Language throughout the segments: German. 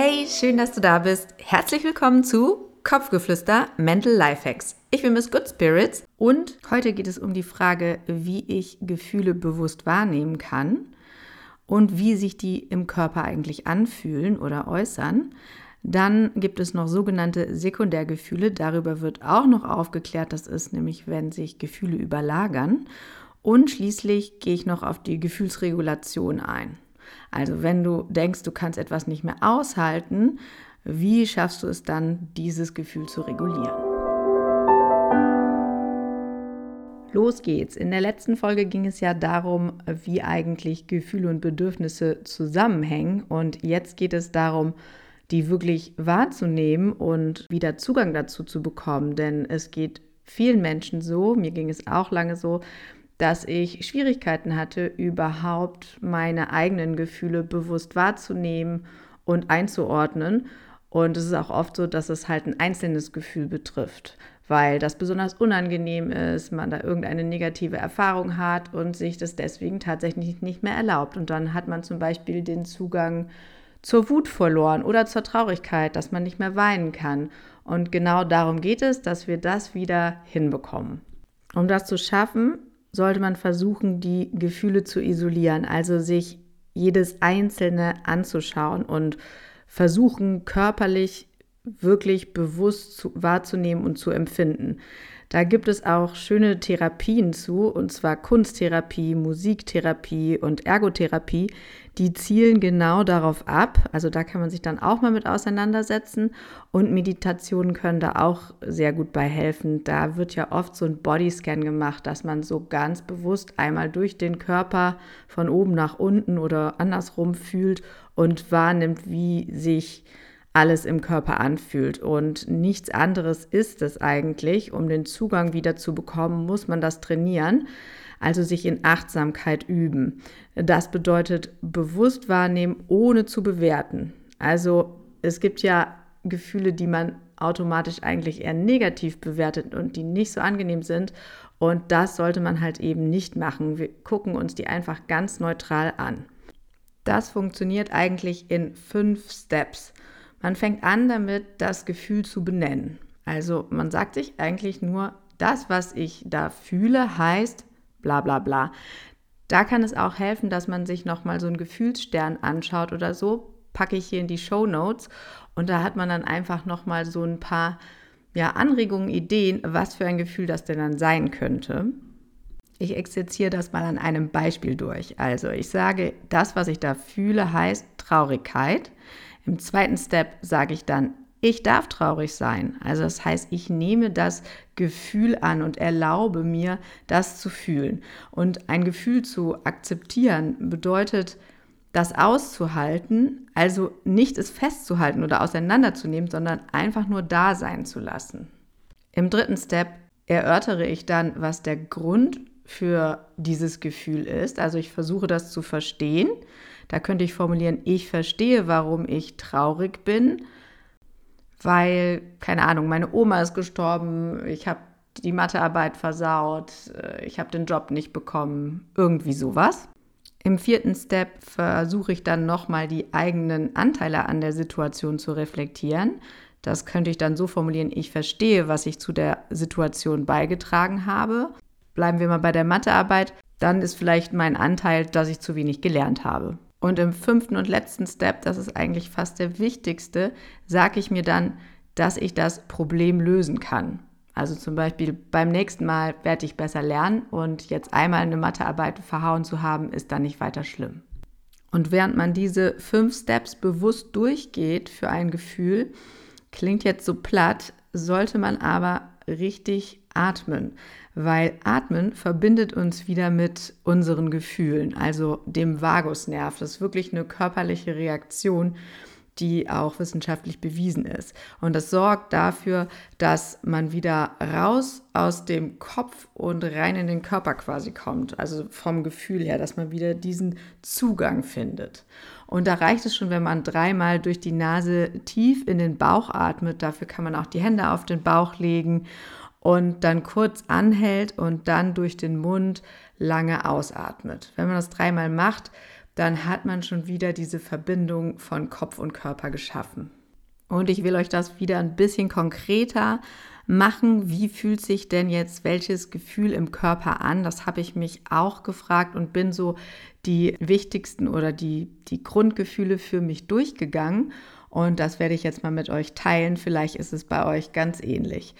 Hey, schön, dass du da bist. Herzlich willkommen zu Kopfgeflüster Mental Lifehacks. Ich bin Miss Good Spirits und heute geht es um die Frage, wie ich Gefühle bewusst wahrnehmen kann und wie sich die im Körper eigentlich anfühlen oder äußern. Dann gibt es noch sogenannte Sekundärgefühle. Darüber wird auch noch aufgeklärt. Das ist nämlich, wenn sich Gefühle überlagern. Und schließlich gehe ich noch auf die Gefühlsregulation ein. Also wenn du denkst, du kannst etwas nicht mehr aushalten, wie schaffst du es dann, dieses Gefühl zu regulieren? Los geht's. In der letzten Folge ging es ja darum, wie eigentlich Gefühle und Bedürfnisse zusammenhängen. Und jetzt geht es darum, die wirklich wahrzunehmen und wieder Zugang dazu zu bekommen. Denn es geht vielen Menschen so, mir ging es auch lange so, dass ich Schwierigkeiten hatte, überhaupt meine eigenen Gefühle bewusst wahrzunehmen und einzuordnen. Und es ist auch oft so, dass es halt ein einzelnes Gefühl betrifft, weil das besonders unangenehm ist, man da irgendeine negative Erfahrung hat und sich das deswegen tatsächlich nicht mehr erlaubt. Und dann hat man zum Beispiel den Zugang zur Wut verloren oder zur Traurigkeit, dass man nicht mehr weinen kann. Und genau darum geht es, dass wir das wieder hinbekommen. Um das zu schaffen, sollte man versuchen, die Gefühle zu isolieren, also sich jedes einzelne anzuschauen und versuchen, körperlich wirklich bewusst zu, wahrzunehmen und zu empfinden. Da gibt es auch schöne Therapien zu, und zwar Kunsttherapie, Musiktherapie und Ergotherapie. Die zielen genau darauf ab. Also da kann man sich dann auch mal mit auseinandersetzen. Und Meditationen können da auch sehr gut bei helfen. Da wird ja oft so ein Bodyscan gemacht, dass man so ganz bewusst einmal durch den Körper von oben nach unten oder andersrum fühlt und wahrnimmt, wie sich alles im Körper anfühlt. Und nichts anderes ist es eigentlich. Um den Zugang wieder zu bekommen, muss man das trainieren, also sich in Achtsamkeit üben. Das bedeutet bewusst wahrnehmen, ohne zu bewerten. Also es gibt ja Gefühle, die man automatisch eigentlich eher negativ bewertet und die nicht so angenehm sind. Und das sollte man halt eben nicht machen. Wir gucken uns die einfach ganz neutral an. Das funktioniert eigentlich in fünf Steps. Man fängt an damit, das Gefühl zu benennen. Also man sagt sich eigentlich nur, das, was ich da fühle, heißt bla bla bla. Da kann es auch helfen, dass man sich nochmal so einen Gefühlsstern anschaut oder so. Packe ich hier in die Show Notes. Und da hat man dann einfach nochmal so ein paar ja, Anregungen, Ideen, was für ein Gefühl das denn dann sein könnte. Ich exerziere das mal an einem Beispiel durch. Also ich sage, das, was ich da fühle, heißt Traurigkeit. Im zweiten Step sage ich dann, ich darf traurig sein. Also das heißt, ich nehme das Gefühl an und erlaube mir, das zu fühlen. Und ein Gefühl zu akzeptieren bedeutet, das auszuhalten, also nicht es festzuhalten oder auseinanderzunehmen, sondern einfach nur da sein zu lassen. Im dritten Step erörtere ich dann, was der Grund für dieses Gefühl ist. Also ich versuche das zu verstehen. Da könnte ich formulieren, ich verstehe, warum ich traurig bin, weil, keine Ahnung, meine Oma ist gestorben, ich habe die Mathearbeit versaut, äh, ich habe den Job nicht bekommen, irgendwie sowas. Im vierten Step versuche ich dann nochmal die eigenen Anteile an der Situation zu reflektieren. Das könnte ich dann so formulieren, ich verstehe, was ich zu der Situation beigetragen habe. Bleiben wir mal bei der Mathearbeit, dann ist vielleicht mein Anteil, dass ich zu wenig gelernt habe. Und im fünften und letzten Step, das ist eigentlich fast der wichtigste, sage ich mir dann, dass ich das Problem lösen kann. Also zum Beispiel beim nächsten Mal werde ich besser lernen und jetzt einmal eine Mathearbeit verhauen zu haben, ist dann nicht weiter schlimm. Und während man diese fünf Steps bewusst durchgeht für ein Gefühl, klingt jetzt so platt, sollte man aber richtig atmen, weil Atmen verbindet uns wieder mit unseren Gefühlen, also dem Vagusnerv. Das ist wirklich eine körperliche Reaktion, die auch wissenschaftlich bewiesen ist. Und das sorgt dafür, dass man wieder raus aus dem Kopf und rein in den Körper quasi kommt. Also vom Gefühl her, dass man wieder diesen Zugang findet. Und da reicht es schon, wenn man dreimal durch die Nase tief in den Bauch atmet. Dafür kann man auch die Hände auf den Bauch legen und dann kurz anhält und dann durch den Mund lange ausatmet. Wenn man das dreimal macht, dann hat man schon wieder diese Verbindung von Kopf und Körper geschaffen. Und ich will euch das wieder ein bisschen konkreter machen. Wie fühlt sich denn jetzt welches Gefühl im Körper an? Das habe ich mich auch gefragt und bin so die wichtigsten oder die, die Grundgefühle für mich durchgegangen. Und das werde ich jetzt mal mit euch teilen. Vielleicht ist es bei euch ganz ähnlich.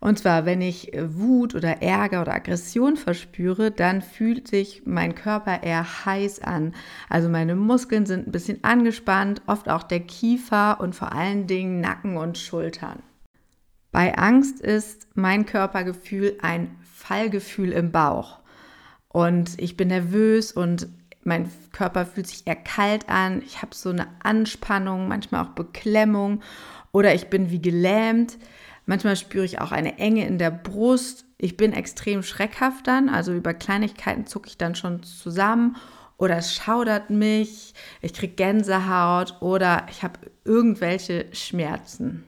Und zwar, wenn ich Wut oder Ärger oder Aggression verspüre, dann fühlt sich mein Körper eher heiß an. Also meine Muskeln sind ein bisschen angespannt, oft auch der Kiefer und vor allen Dingen Nacken und Schultern. Bei Angst ist mein Körpergefühl ein Fallgefühl im Bauch. Und ich bin nervös und mein Körper fühlt sich eher kalt an. Ich habe so eine Anspannung, manchmal auch Beklemmung oder ich bin wie gelähmt. Manchmal spüre ich auch eine Enge in der Brust. Ich bin extrem schreckhaft dann, also über Kleinigkeiten zucke ich dann schon zusammen oder es schaudert mich, ich kriege Gänsehaut oder ich habe irgendwelche Schmerzen.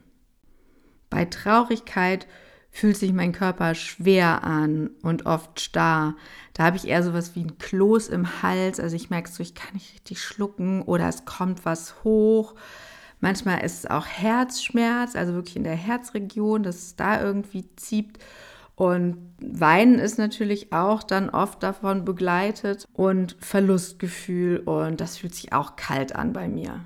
Bei Traurigkeit fühlt sich mein Körper schwer an und oft starr. Da habe ich eher so was wie ein Kloß im Hals, also ich merke so, ich kann nicht richtig schlucken oder es kommt was hoch. Manchmal ist es auch Herzschmerz, also wirklich in der Herzregion, dass es da irgendwie zieht. Und Weinen ist natürlich auch dann oft davon begleitet und Verlustgefühl und das fühlt sich auch kalt an bei mir.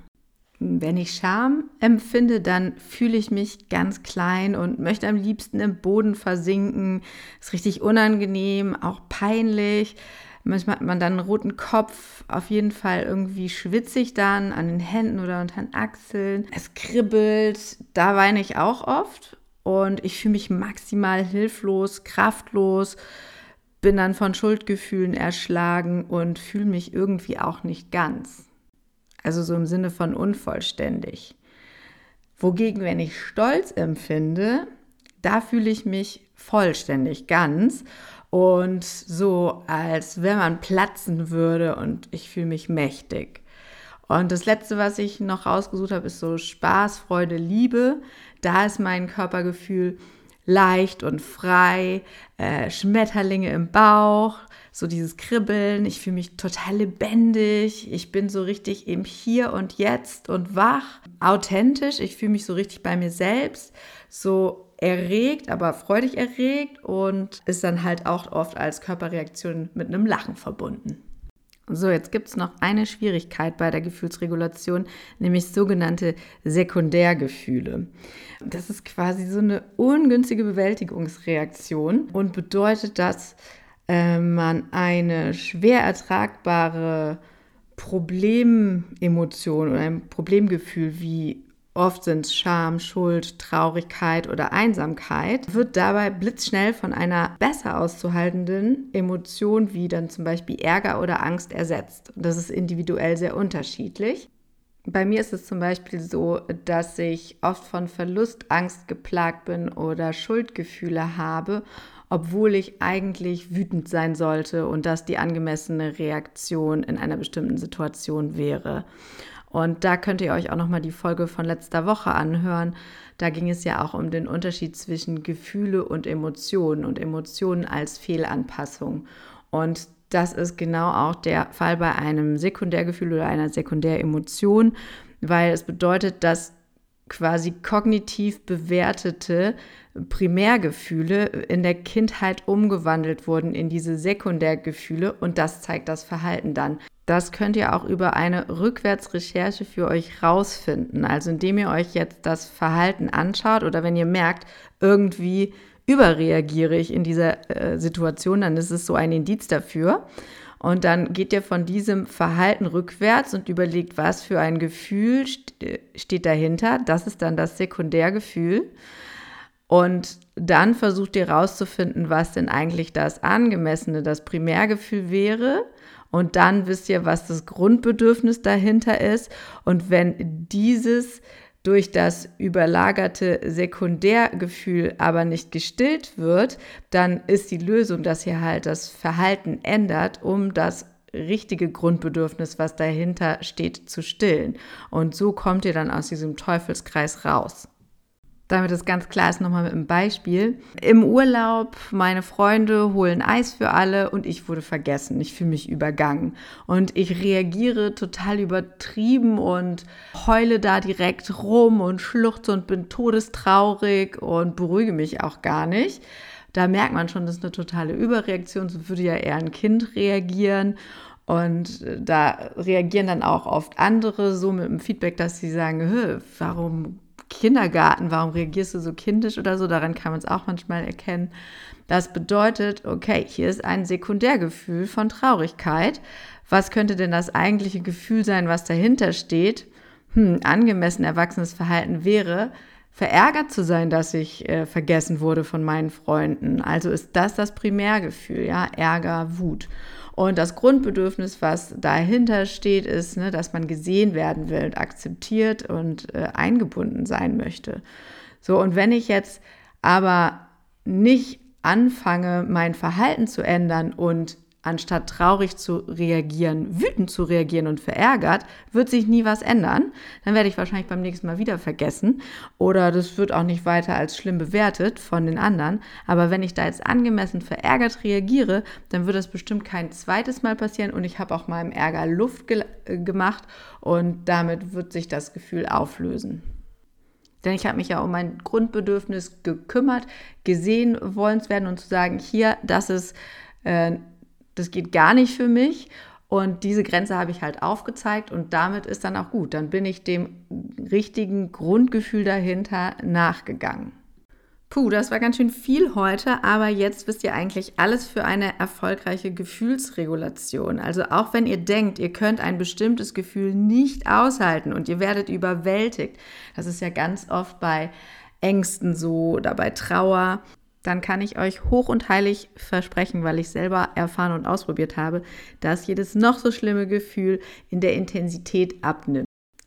Wenn ich Scham empfinde, dann fühle ich mich ganz klein und möchte am liebsten im Boden versinken. Ist richtig unangenehm, auch peinlich. Manchmal hat man dann einen roten Kopf, auf jeden Fall irgendwie schwitzig dann an den Händen oder unter den Achseln. Es kribbelt, da weine ich auch oft und ich fühle mich maximal hilflos, kraftlos, bin dann von Schuldgefühlen erschlagen und fühle mich irgendwie auch nicht ganz. Also so im Sinne von unvollständig. Wogegen, wenn ich Stolz empfinde, da fühle ich mich vollständig ganz und so, als wenn man platzen würde und ich fühle mich mächtig. Und das letzte, was ich noch rausgesucht habe, ist so Spaß, Freude, Liebe. Da ist mein Körpergefühl leicht und frei, äh, Schmetterlinge im Bauch, so dieses Kribbeln. Ich fühle mich total lebendig. Ich bin so richtig im Hier und Jetzt und wach, authentisch. Ich fühle mich so richtig bei mir selbst, so erregt, aber freudig erregt und ist dann halt auch oft als Körperreaktion mit einem Lachen verbunden. So, jetzt gibt es noch eine Schwierigkeit bei der Gefühlsregulation, nämlich sogenannte Sekundärgefühle. Das ist quasi so eine ungünstige Bewältigungsreaktion und bedeutet, dass äh, man eine schwer ertragbare Problememotion oder ein Problemgefühl wie oft sind es Scham, Schuld, Traurigkeit oder Einsamkeit, wird dabei blitzschnell von einer besser auszuhaltenden Emotion wie dann zum Beispiel Ärger oder Angst ersetzt. Das ist individuell sehr unterschiedlich. Bei mir ist es zum Beispiel so, dass ich oft von Verlustangst geplagt bin oder Schuldgefühle habe, obwohl ich eigentlich wütend sein sollte und das die angemessene Reaktion in einer bestimmten Situation wäre. Und da könnt ihr euch auch nochmal die Folge von letzter Woche anhören. Da ging es ja auch um den Unterschied zwischen Gefühle und Emotionen und Emotionen als Fehlanpassung. Und das ist genau auch der Fall bei einem Sekundärgefühl oder einer Sekundäremotion, weil es bedeutet, dass quasi kognitiv bewertete Primärgefühle in der Kindheit umgewandelt wurden in diese Sekundärgefühle und das zeigt das Verhalten dann. Das könnt ihr auch über eine Rückwärtsrecherche für euch rausfinden. Also indem ihr euch jetzt das Verhalten anschaut oder wenn ihr merkt, irgendwie überreagiere ich in dieser äh, Situation, dann ist es so ein Indiz dafür. Und dann geht ihr von diesem Verhalten rückwärts und überlegt, was für ein Gefühl steht dahinter. Das ist dann das Sekundärgefühl. Und dann versucht ihr herauszufinden, was denn eigentlich das angemessene, das Primärgefühl wäre. Und dann wisst ihr, was das Grundbedürfnis dahinter ist. Und wenn dieses durch das überlagerte Sekundärgefühl aber nicht gestillt wird, dann ist die Lösung, dass ihr halt das Verhalten ändert, um das richtige Grundbedürfnis, was dahinter steht, zu stillen. Und so kommt ihr dann aus diesem Teufelskreis raus. Damit es ganz klar ist, nochmal mit einem Beispiel. Im Urlaub, meine Freunde holen Eis für alle und ich wurde vergessen. Ich fühle mich übergangen. Und ich reagiere total übertrieben und heule da direkt rum und schluchze und bin todestraurig und beruhige mich auch gar nicht. Da merkt man schon, das ist eine totale Überreaktion. So würde ja eher ein Kind reagieren. Und da reagieren dann auch oft andere so mit dem Feedback, dass sie sagen, warum Kindergarten, warum reagierst du so kindisch oder so? Daran kann man es auch manchmal erkennen. Das bedeutet, okay, hier ist ein Sekundärgefühl von Traurigkeit. Was könnte denn das eigentliche Gefühl sein, was dahinter steht? Hm, angemessen erwachsenes Verhalten wäre, verärgert zu sein, dass ich äh, vergessen wurde von meinen Freunden. Also ist das das Primärgefühl, ja, Ärger, Wut. Und das Grundbedürfnis, was dahinter steht, ist, ne, dass man gesehen werden will und akzeptiert und äh, eingebunden sein möchte. So, und wenn ich jetzt aber nicht anfange, mein Verhalten zu ändern und anstatt traurig zu reagieren, wütend zu reagieren und verärgert, wird sich nie was ändern. Dann werde ich wahrscheinlich beim nächsten Mal wieder vergessen oder das wird auch nicht weiter als schlimm bewertet von den anderen. Aber wenn ich da jetzt angemessen verärgert reagiere, dann wird das bestimmt kein zweites Mal passieren und ich habe auch meinem Ärger Luft ge äh, gemacht und damit wird sich das Gefühl auflösen. Denn ich habe mich ja um mein Grundbedürfnis gekümmert, gesehen wollen zu werden und zu sagen, hier, das ist äh, das geht gar nicht für mich. Und diese Grenze habe ich halt aufgezeigt und damit ist dann auch gut. Dann bin ich dem richtigen Grundgefühl dahinter nachgegangen. Puh, das war ganz schön viel heute, aber jetzt wisst ihr eigentlich alles für eine erfolgreiche Gefühlsregulation. Also auch wenn ihr denkt, ihr könnt ein bestimmtes Gefühl nicht aushalten und ihr werdet überwältigt, das ist ja ganz oft bei Ängsten so oder bei Trauer, dann kann ich euch hoch und heilig versprechen, weil ich selber erfahren und ausprobiert habe, dass jedes noch so schlimme Gefühl in der Intensität abnimmt.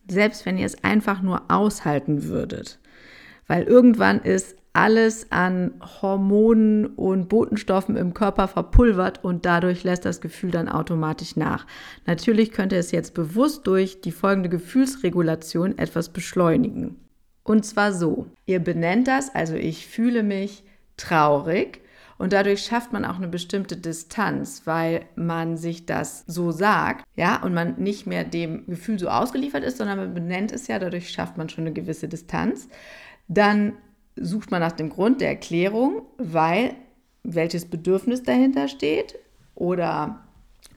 Selbst wenn ihr es einfach nur aushalten würdet. Weil irgendwann ist alles an Hormonen und Botenstoffen im Körper verpulvert und dadurch lässt das Gefühl dann automatisch nach. Natürlich könnte es jetzt bewusst durch die folgende Gefühlsregulation etwas beschleunigen. Und zwar so, ihr benennt das, also ich fühle mich traurig. Und dadurch schafft man auch eine bestimmte Distanz, weil man sich das so sagt, ja, und man nicht mehr dem Gefühl so ausgeliefert ist, sondern man benennt es ja, dadurch schafft man schon eine gewisse Distanz. Dann sucht man nach dem Grund der Erklärung, weil welches Bedürfnis dahinter steht oder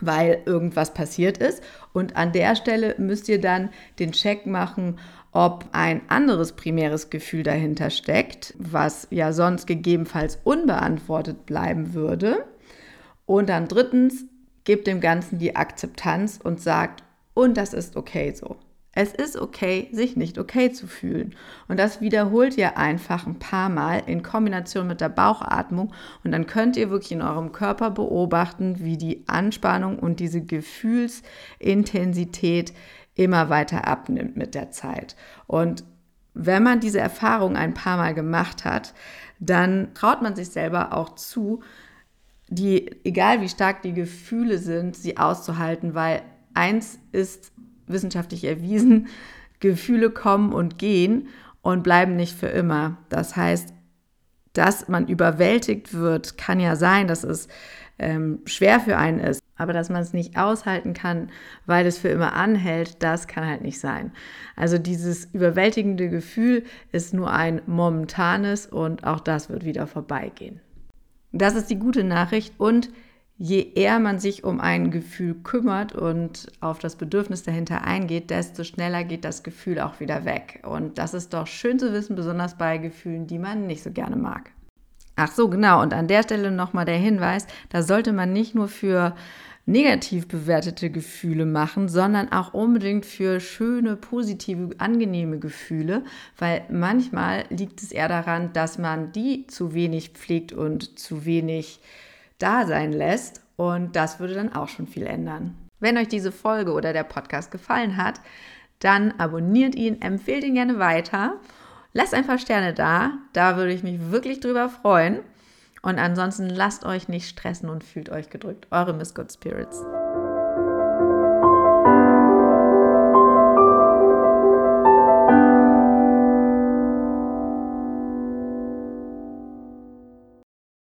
weil irgendwas passiert ist. Und an der Stelle müsst ihr dann den Check machen, ob ein anderes primäres Gefühl dahinter steckt, was ja sonst gegebenenfalls unbeantwortet bleiben würde. Und dann drittens, gebt dem Ganzen die Akzeptanz und sagt, und das ist okay so. Es ist okay, sich nicht okay zu fühlen. Und das wiederholt ihr einfach ein paar Mal in Kombination mit der Bauchatmung. Und dann könnt ihr wirklich in eurem Körper beobachten, wie die Anspannung und diese Gefühlsintensität immer weiter abnimmt mit der Zeit. Und wenn man diese Erfahrung ein paar Mal gemacht hat, dann traut man sich selber auch zu, die, egal wie stark die Gefühle sind, sie auszuhalten, weil eins ist wissenschaftlich erwiesen, Gefühle kommen und gehen und bleiben nicht für immer. Das heißt, dass man überwältigt wird, kann ja sein, dass es ähm, schwer für einen ist. Aber dass man es nicht aushalten kann, weil es für immer anhält, das kann halt nicht sein. Also dieses überwältigende Gefühl ist nur ein momentanes und auch das wird wieder vorbeigehen. Das ist die gute Nachricht und je eher man sich um ein Gefühl kümmert und auf das Bedürfnis dahinter eingeht, desto schneller geht das Gefühl auch wieder weg. Und das ist doch schön zu wissen, besonders bei Gefühlen, die man nicht so gerne mag. Ach so, genau. Und an der Stelle nochmal der Hinweis, da sollte man nicht nur für negativ bewertete Gefühle machen, sondern auch unbedingt für schöne, positive, angenehme Gefühle, weil manchmal liegt es eher daran, dass man die zu wenig pflegt und zu wenig da sein lässt und das würde dann auch schon viel ändern. Wenn euch diese Folge oder der Podcast gefallen hat, dann abonniert ihn, empfehlt ihn gerne weiter Lasst ein paar Sterne da, da würde ich mich wirklich drüber freuen. Und ansonsten lasst euch nicht stressen und fühlt euch gedrückt. Eure Miss Good Spirits.